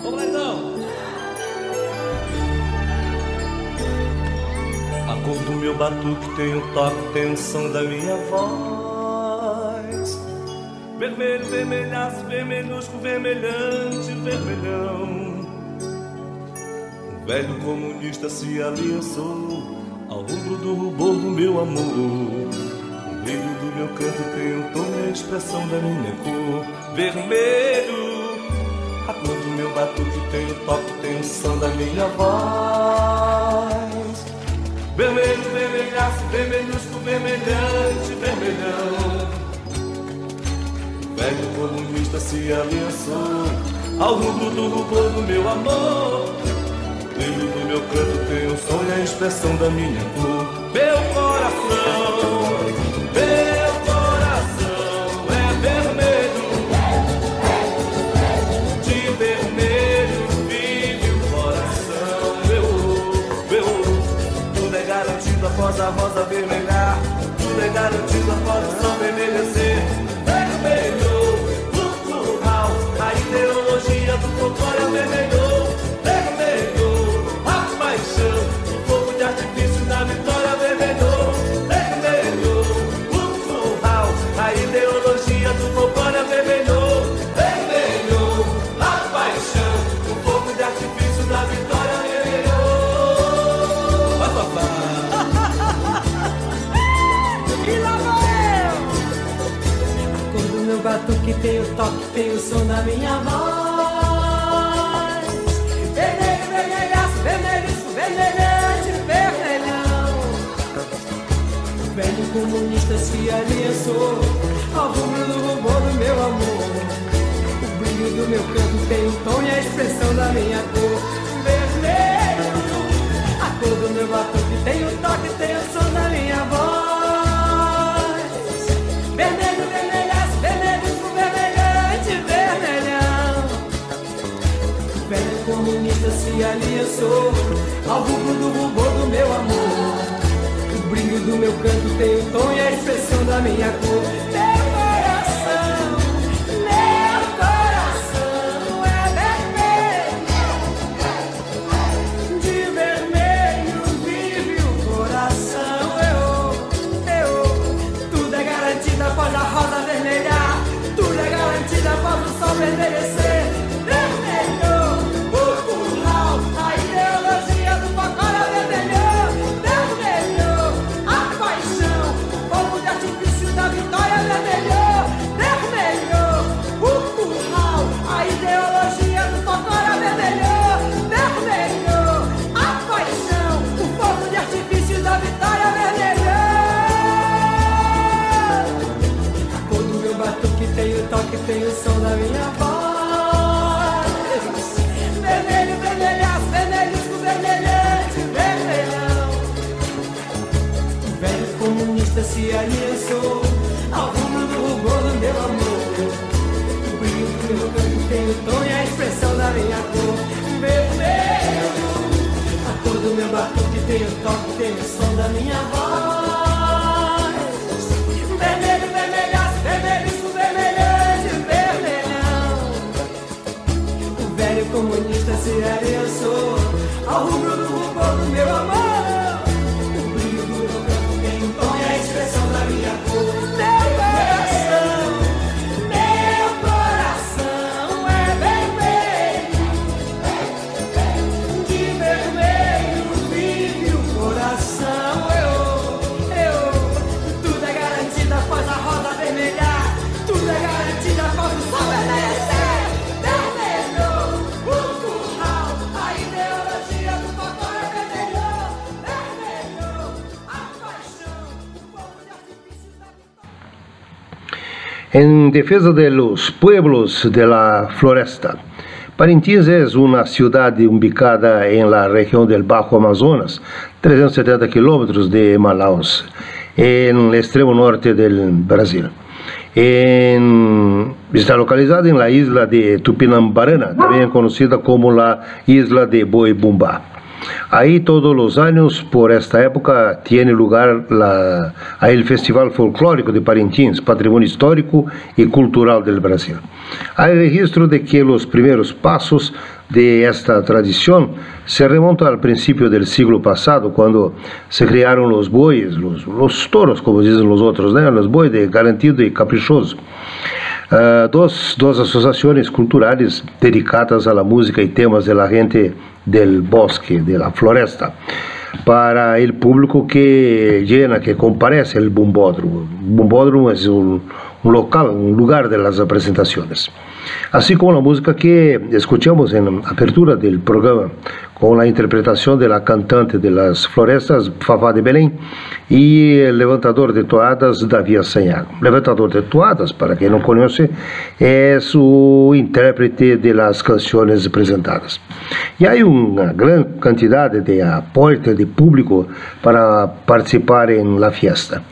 Então. A cor do meu batuque tem o toque, tem o som da minha voz. Vermelho, vermelhaço, vermelhusco, vermelhante, vermelhão. O velho comunista se aliançou ao rubro do rubor do meu amor. O brilho do meu canto tem o tom e a expressão da minha cor. Vermelho. A cor meu batuque tem o toque, tem som da minha voz. Vermelho, vermelhaço, vermelhusco, vermelhante, vermelhão. O velho comunista se aliançou ao rubro do rubor do meu amor. O brilho do meu canto tem o som e a expressão da minha cor. Meu coração, batuque tem o toque, tem o som da minha voz. Vermelho, vermelhaço, vermelhisco, vermelhante, vermelhão. Velho comunista se aliançou ao rubro do rubor do meu amor. O brilho do meu canto tem o tom e a expressão da minha cor. Vermelho, a cor do meu batuque tem o toque, tem o comunista se aliançou ao rubro do rubor do meu amor. O brilho do meu canto tem o tom e a expressão da minha cor. Minha cor. Vermelho, a cor do meu batuque tem o toque, tem o som da minha voz. En defensa de los pueblos de la floresta. Parintins es una ciudad ubicada en la región del Bajo Amazonas, 370 kilómetros de Manaus, en el extremo norte del Brasil. Está localizada en la isla de Tupinambarana, también conocida como la isla de Boibumbá. Ahí todos los años, por esta época, tiene lugar el Festival Folclórico de Parintins, Patrimonio Histórico y Cultural del Brasil. Hay registro de que los primeros pasos de esta tradición se remontan al principio del siglo pasado, cuando se crearon los bueyes, los, los toros, como dicen los otros, ¿no? los bueyes de garantido y caprichoso. Uh, dos, dos associações culturais dedicadas à música e temas da gente del bosque, da floresta, para o público que llena, que comparece o bombódromo. O bombódromo é um, um local, um lugar das apresentações. Assim como a música que escutamos na abertura do programa, com a interpretação da cantante de las florestas, Fafá de Belém, e levantador de toadas, Davi Assanhago. Levantador de toadas, para quem não conhece, é o intérprete de las canções apresentadas. E há uma grande quantidade de aporte de público para participar em la fiesta.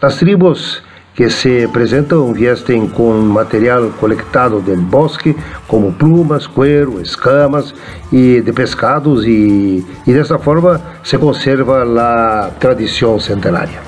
As tribos que se apresentam vestem com material coletado do bosque, como plumas, cuero, escamas e de pescados, e, e dessa forma se conserva a tradição centenária.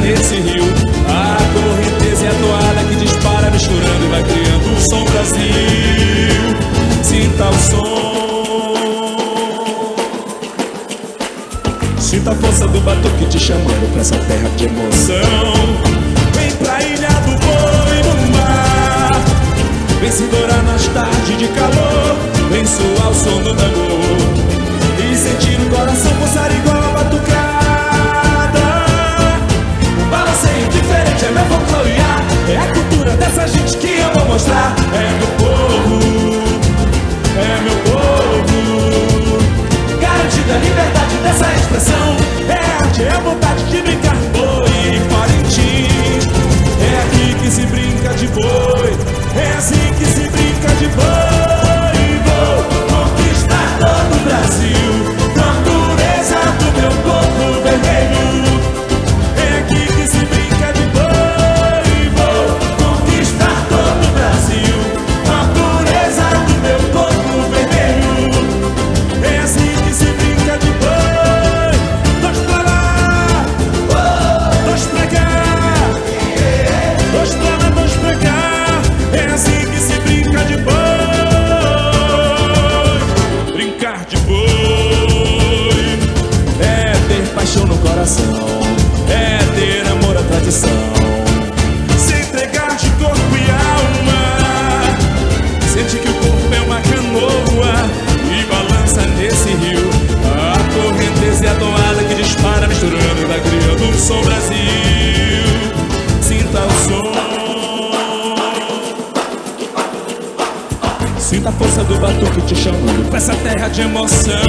Nesse rio. A correnteza é a toalha que dispara misturando e vai criando o som Brasil. Sinta o som. Sinta a força do batuque te chamando pra essa terra de emoção. Vem pra ilha do boi no mar. Dourar nas tardes de calor. Vem soar o som do tambor. E sentir o coração pulsar igual folclorear É a cultura dessa gente que eu vou mostrar. É meu povo, é meu povo. Garantida a liberdade dessa expressão. É arte, é a vontade de brincar. Boi em Parintins. É aqui que se brinca de boi de emoção.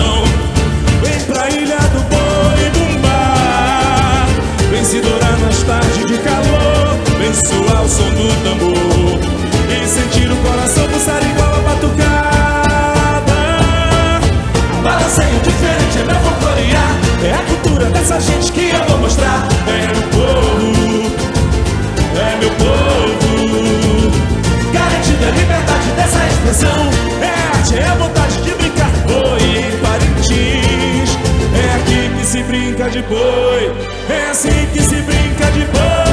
Que se brinca.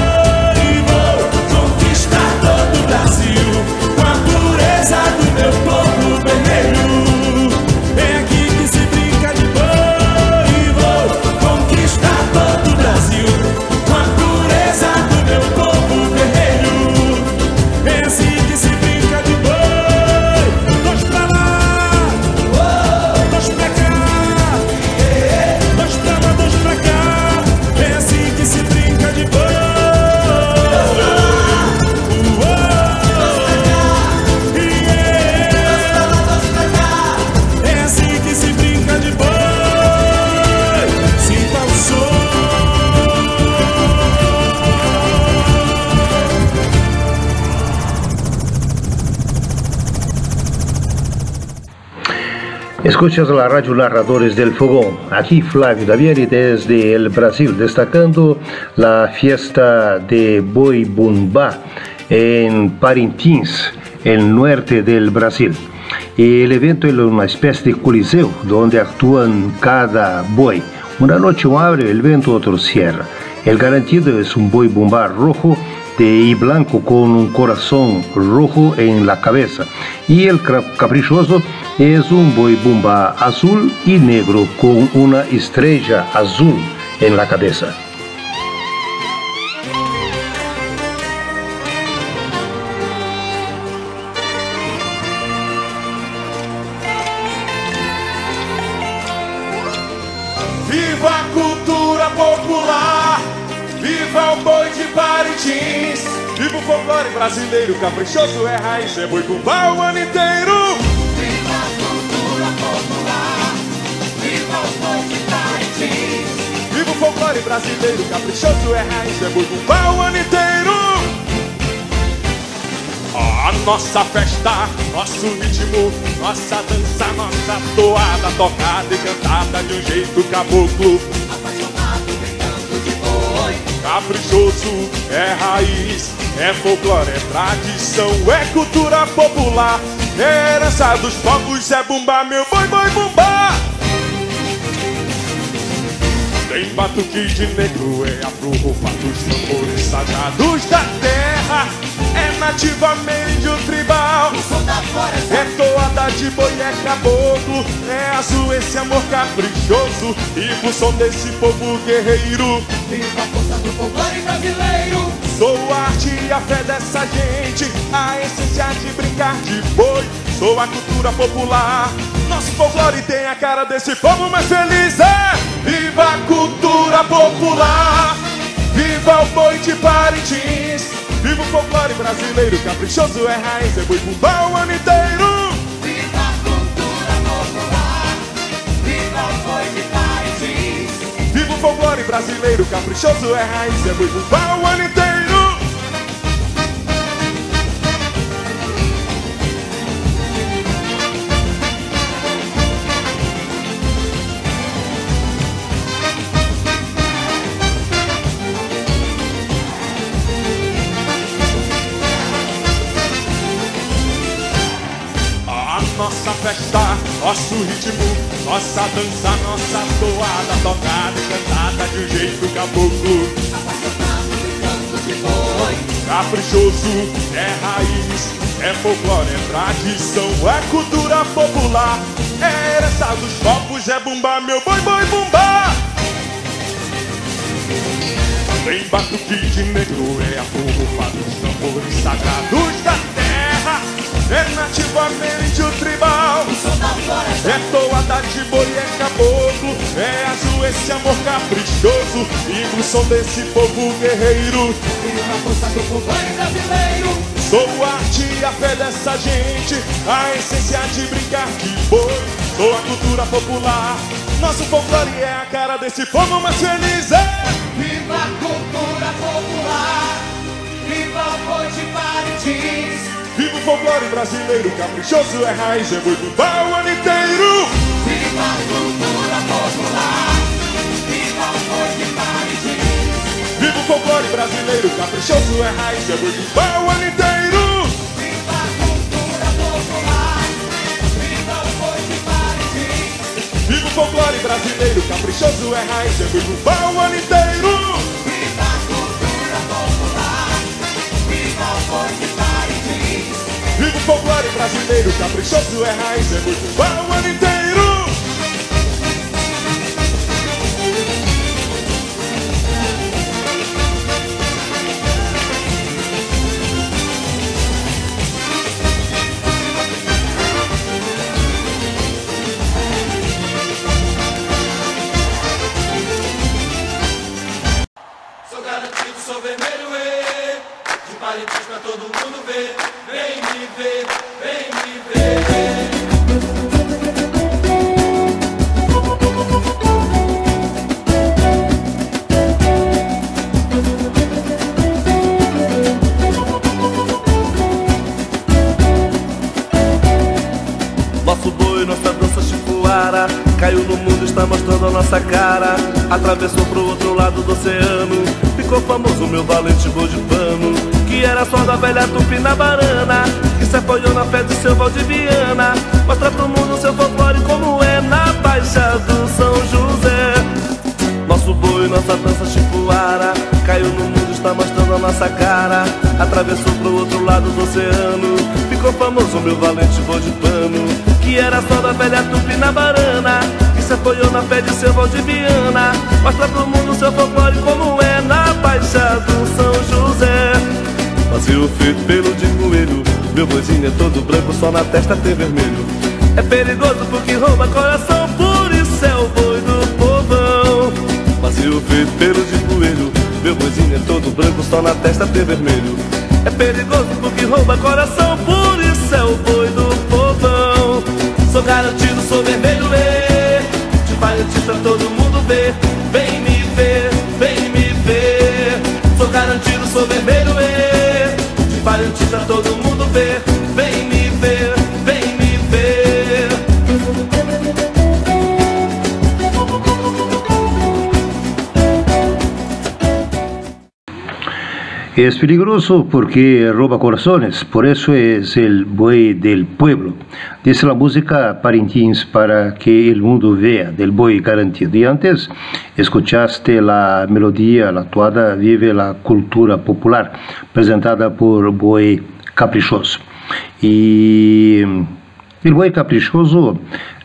Escuchas la radio Narradores del Fogón. Aquí Flavio Davieri desde el Brasil, destacando la fiesta de Boi Bumbá en Parintins, el norte del Brasil. El evento es una especie de coliseo donde actúan cada boi. Una noche uno abre el evento, otro cierra. El garantido es un boi bumbá rojo y blanco con un corazón rojo en la cabeza. Y el caprichoso es un boi bumba azul y negro con una estrella azul en la cabeza. Viva a cultura popular, viva o boi de Parintins, viva o folclore brasileiro, caprichoso é raiz, é boi bumbá o ano inteiro. Folclore brasileiro, caprichoso é raiz, é boi bumbá o ano inteiro. A nossa festa, nosso ritmo, nossa dança, nossa toada, tocada e cantada de um jeito caboclo. Apaixonado, brincando de boi. Caprichoso é raiz, é folclore, é tradição, é cultura popular. É herança dos povos, é bumba, meu boi, boi, bumba. Batuque de negro, é afro, roupa dos tambores sagrados da terra. É nativa índio tribal. É toada de boi, é caboclo É azul esse amor caprichoso E pro som desse povo guerreiro viva a força do folclore brasileiro. Sou a arte e a fé dessa gente A essência de brincar de boi Sou a cultura popular. Nosso folclore tem a cara desse povo mais feliz é. Viva a cultura popular. Viva o boi de Parintins. Viva o folclore brasileiro Caprichoso é raiz, é boi bumbá o ano inteiro. Viva a cultura popular, viva o boi de Parintins. Viva o folclore brasileiro, caprichoso é raiz, é boi bumbá o ano inteiro. Nosso ritmo, nossa dança, nossa toada, tocada e cantada de um jeito caboclo. Caprichoso é raiz, é folclore, é tradição, é cultura popular. É herança dos povos, é bumba, meu boi, boi, bumba. Tem batuque de negro, é a roupa dos tambores sagrados da terra. É nativamente o tribal. É toada de boi, é caboclo É azul esse amor caprichoso. E pro som desse povo guerreiro. Viva a força do folclore brasileiro. Sou a arte e a fé dessa gente. A essência de brincar de boi. Sou a cultura popular. Nosso folclore é a cara desse povo mais feliz. É! Viva a cultura popular, viva o boi de Parintins. Folclore brasileiro Caprichoso é raiz, é boi bumbá o ano inteiro Viva a cultura popular, viva o de Parintins. Viva o folclore brasileiro Caprichoso é raiz, é boi bumbá o ano inteiro Viva a cultura popular, viva o Parintins. Viva o folclore brasileiro, caprichoso é raiz, é boi bumbá o ano inteiro. Viva a cultura popular, viva o boi de Parintins. Viva o folclore brasileiro, caprichoso é raiz, é boi bumbá o ano inteiro. Atravessou pro outro lado do oceano. Ficou famoso meu valente boi de pano, que era só da velha tupina barana, que se apoiou na fé de seu Valdiviana. Mostra pro mundo seu folclore como é na Baixa do São José. Nosso boi, nossa dança chipuara Caiu no mundo, está mostrando a nossa cara Atravessou pro outro lado do oceano Ficou famoso meu valente boi de pano Que era só da velha tupina na fé de seu Valdiviana Mostra pro mundo seu folclore como é Na Baixa do São José. Vazio feito pelo de coelho. Meu boizinho é todo branco, só na testa tem vermelho. É perigoso porque rouba coração Por isso é o boi do povão. Vazio feito pelo de coelho. Meu boizinho é todo branco, só na testa tem vermelho. É perigoso porque rouba coração Por isso é o boi do povão. Sou garantido, sou vermelho, ê De parentista todo mundo vê Vem me ver, vem me ver. Sou garantido, sou vermelho, Es peligroso porque roba corazones, por eso es el buey del pueblo. Dice la música Parintins para que el mundo vea del buey garantido. Y antes escuchaste la melodía, la toada Vive la cultura popular, presentada por Buey Caprichoso. Y el buey caprichoso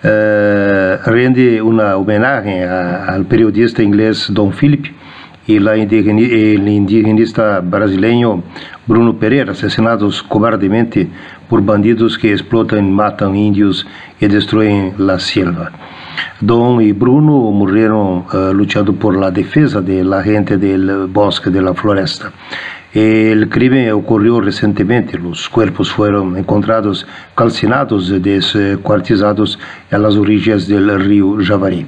eh, rende una homenaje a- al periodista inglés Don Philip y la indigeni- el indigenista brasileño Bruno Pereira, asesinados cobardemente por bandidos que explotan, matan índios y destruyen la selva. Don y Bruno murieron eh, luchando por la defensa de la gente del bosque, de la floresta. El crimen ocurrió recientemente. Los cuerpos fueron encontrados calcinados, descuartizados a las orillas del río Javari.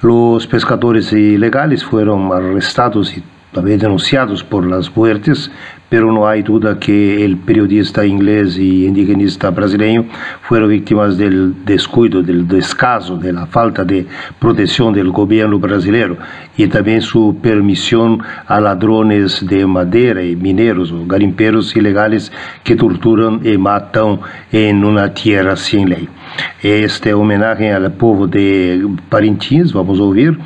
Los pescadores ilegales fueron arrestados y también denunciados por las muertes, pero no hay duda que el periodista inglés y indigenista brasileño fueron víctimas del descuido, del descaso, de la falta de protección del gobierno brasileño y también su permisión a ladrones de madera y mineros o garimperos ilegales que torturan y matan en una tierra sin ley. Este homenaje al povo de Parintins, vamos a ouvir,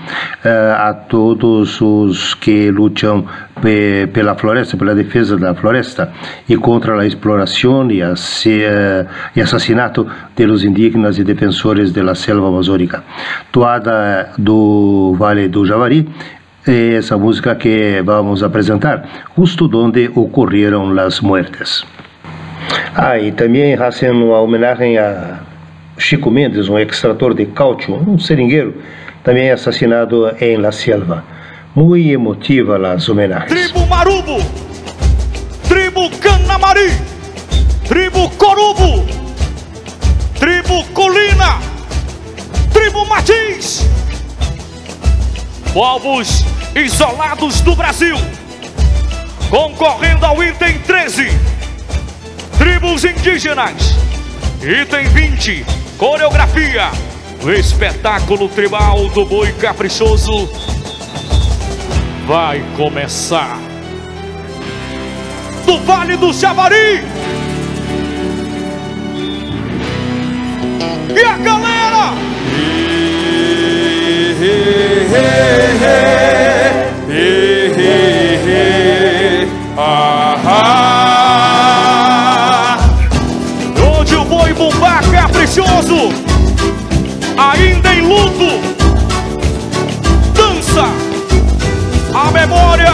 eh, a todos os que lutam pe- pela floresta, pela defesa da floresta e contra a exploração e, asse- eh, e assassinato de los indígenas e defensores da selva amazônica. Toada do Vale do Javari, é essa música que vamos apresentar, justo onde ocorreram as muertes. Ah, e também hacen uma homenagem a Chico Mendes, um extrator de cálcio, um seringueiro, também assassinado em La Selva. Muito emotiva as homenagens. Tribo Marubo, Tribo Canamari, Tribo Corubo, Tribo Colina, Tribo Martins. Povos isolados do Brasil, concorrendo ao item 13. Tribos indígenas, item 20. Coreografia, o espetáculo tribal do boi caprichoso vai começar. Do Vale do Javari. E a galera? Ainda em luto. Dança a memória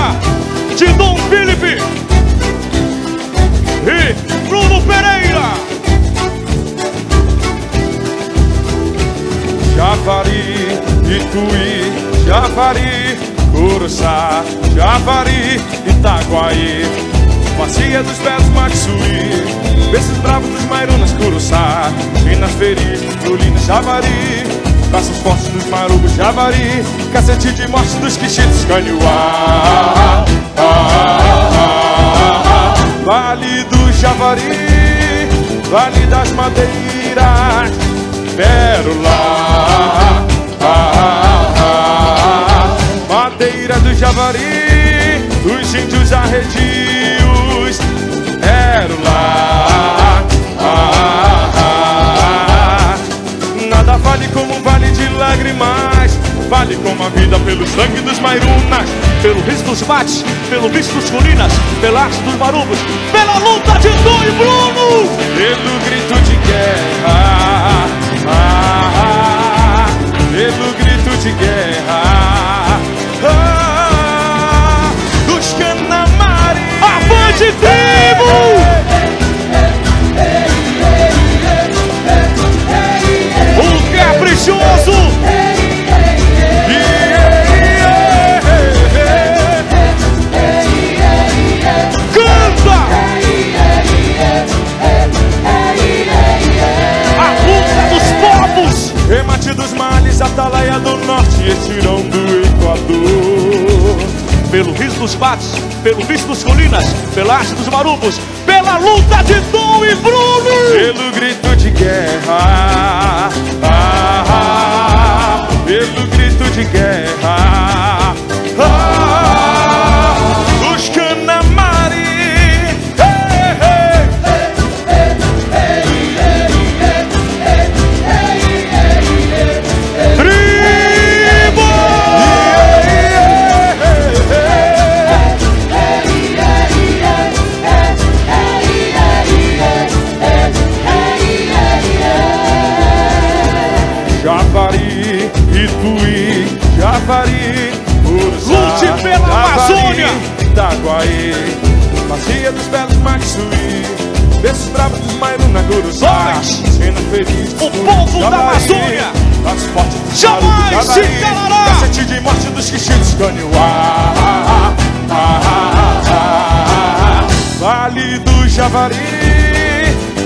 de Dom Felipe e Bruno Pereira. Javari, Ituí, Javari, Curuçá, Javari, Itaguaí, Bacia dos Belos, Maxuí, Bessos bravos dos Mairunas, Curuçá, Feri, Tulinas, Javari, Braços fortes dos Marubos, Javari, Cacete de morte dos Quichitos, Canhuá, Vale do Javari, Vale das Madeiras, Pérola, madeira do javari, os índios arredios. Quero vale como um vale de lágrimas. Vale como a vida pelo sangue dos mairunas, Pelo risco dos mates, pelo bicho dos colinas, pela arte dos marubos, pela luta de Tom e Bruno! pelo grito de guerra. Ah, ah, pelo grito de guerra. Ah, dos Canamari. Avante, Pelo riso dos mates, pelo bicho dos colinas, pela arte dos marubos, pela luta de Tom e Bruno! Pelo grito de guerra, ah, ah, pelo grito de guerra,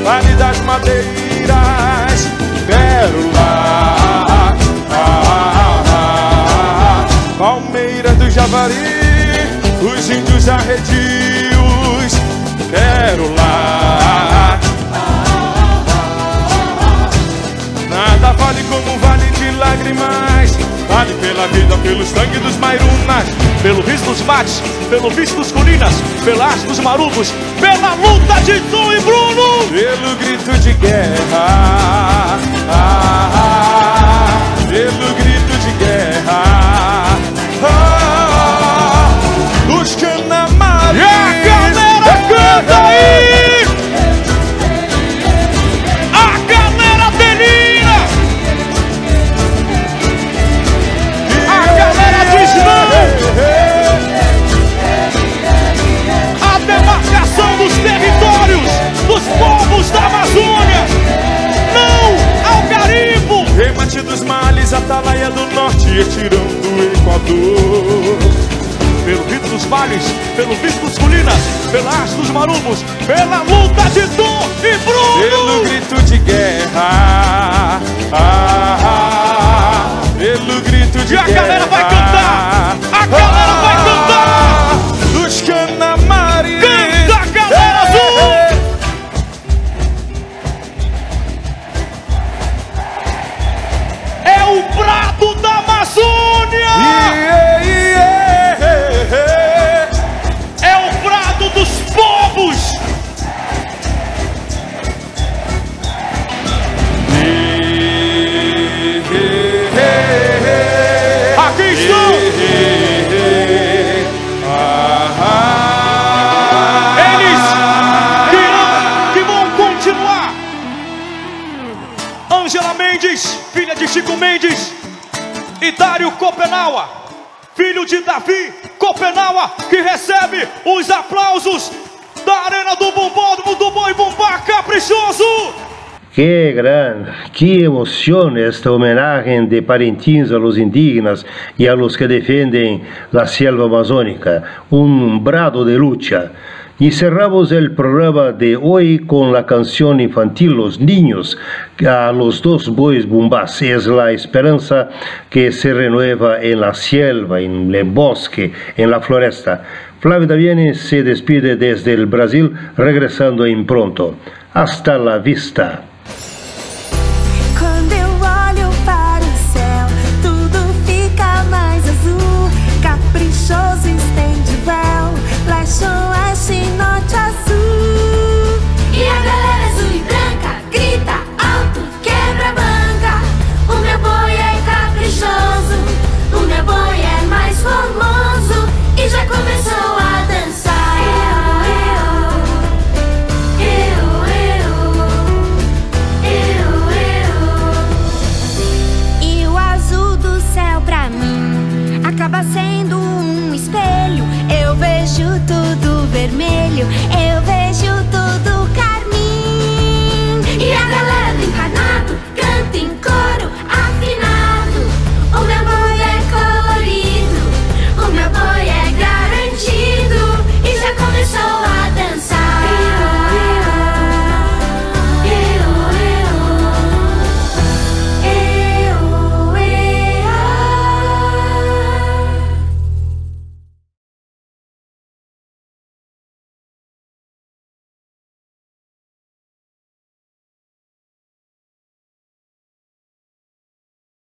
Vale das Madeiras, Pérola, ah, ah, ah, Palmeira do Javari, os índios arredios, Pérola. Nada vale como um vale de lágrimas, pela vida, pelo sangue dos Mairunas. Pelo riso dos mates, pelo bicho dos colinas, pela arte dos marubos, pela luta de Tom e Bruno! Pelo grito de guerra, ah, ah, pelo Qué gran, qué emoción esta homenaje de Parintins a los indígenas y a los que defienden la selva amazónica, un brado de lucha. Y cerramos el programa de hoy con la canción infantil Los Niños, a los dos bois bumbás. Es la esperanza que se renueva en la selva, en el bosque, en la floresta. Flávio Daviene se despide desde el Brasil, regresando en pronto. Hasta la vista.